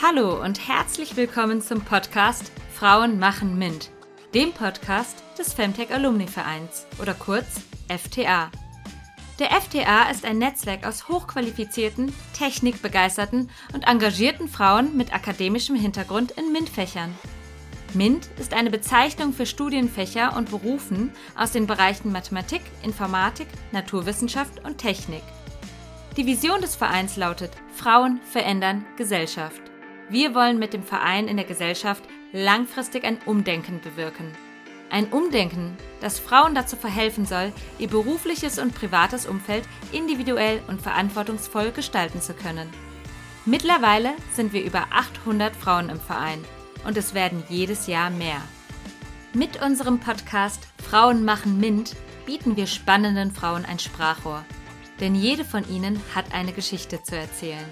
Hallo und herzlich willkommen zum Podcast Frauen machen MINT, dem Podcast des Femtech Alumni Vereins oder kurz FTA. Der FTA ist ein Netzwerk aus hochqualifizierten, technikbegeisterten und engagierten Frauen mit akademischem Hintergrund in MINT-Fächern. MINT ist eine Bezeichnung für Studienfächer und Berufen aus den Bereichen Mathematik, Informatik, Naturwissenschaft und Technik. Die Vision des Vereins lautet Frauen verändern Gesellschaft. Wir wollen mit dem Verein in der Gesellschaft langfristig ein Umdenken bewirken. Ein Umdenken, das Frauen dazu verhelfen soll, ihr berufliches und privates Umfeld individuell und verantwortungsvoll gestalten zu können. Mittlerweile sind wir über 800 Frauen im Verein und es werden jedes Jahr mehr. Mit unserem Podcast Frauen machen MINT bieten wir spannenden Frauen ein Sprachrohr. Denn jede von ihnen hat eine Geschichte zu erzählen.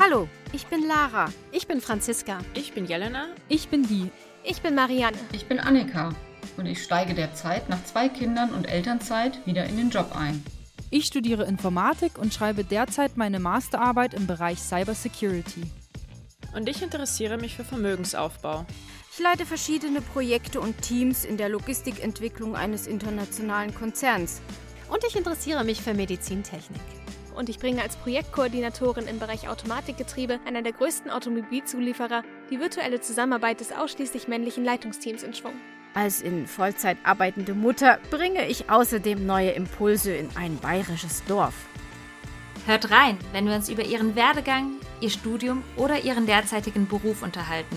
Hallo, ich bin Lara. Ich bin Franziska. Ich bin Jelena. Ich bin die. Ich bin Marianne. Ich bin Annika. Und ich steige derzeit nach zwei Kindern und Elternzeit wieder in den Job ein. Ich studiere Informatik und schreibe derzeit meine Masterarbeit im Bereich Cybersecurity. Und ich interessiere mich für Vermögensaufbau. Ich leite verschiedene Projekte und Teams in der Logistikentwicklung eines internationalen Konzerns. Und ich interessiere mich für Medizintechnik und ich bringe als Projektkoordinatorin im Bereich Automatikgetriebe, einer der größten Automobilzulieferer, die virtuelle Zusammenarbeit des ausschließlich männlichen Leitungsteams in Schwung. Als in Vollzeit arbeitende Mutter bringe ich außerdem neue Impulse in ein bayerisches Dorf. Hört rein, wenn wir uns über Ihren Werdegang, Ihr Studium oder Ihren derzeitigen Beruf unterhalten.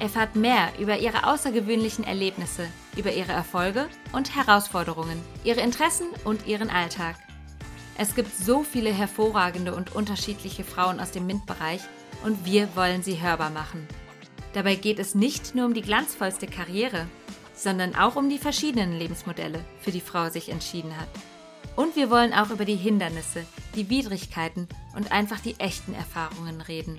Erfahrt mehr über Ihre außergewöhnlichen Erlebnisse, über Ihre Erfolge und Herausforderungen, Ihre Interessen und Ihren Alltag. Es gibt so viele hervorragende und unterschiedliche Frauen aus dem MINT-Bereich und wir wollen sie hörbar machen. Dabei geht es nicht nur um die glanzvollste Karriere, sondern auch um die verschiedenen Lebensmodelle, für die Frau sich entschieden hat. Und wir wollen auch über die Hindernisse, die Widrigkeiten und einfach die echten Erfahrungen reden.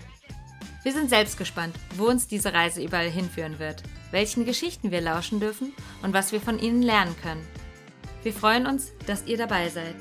Wir sind selbst gespannt, wo uns diese Reise überall hinführen wird, welchen Geschichten wir lauschen dürfen und was wir von ihnen lernen können. Wir freuen uns, dass ihr dabei seid.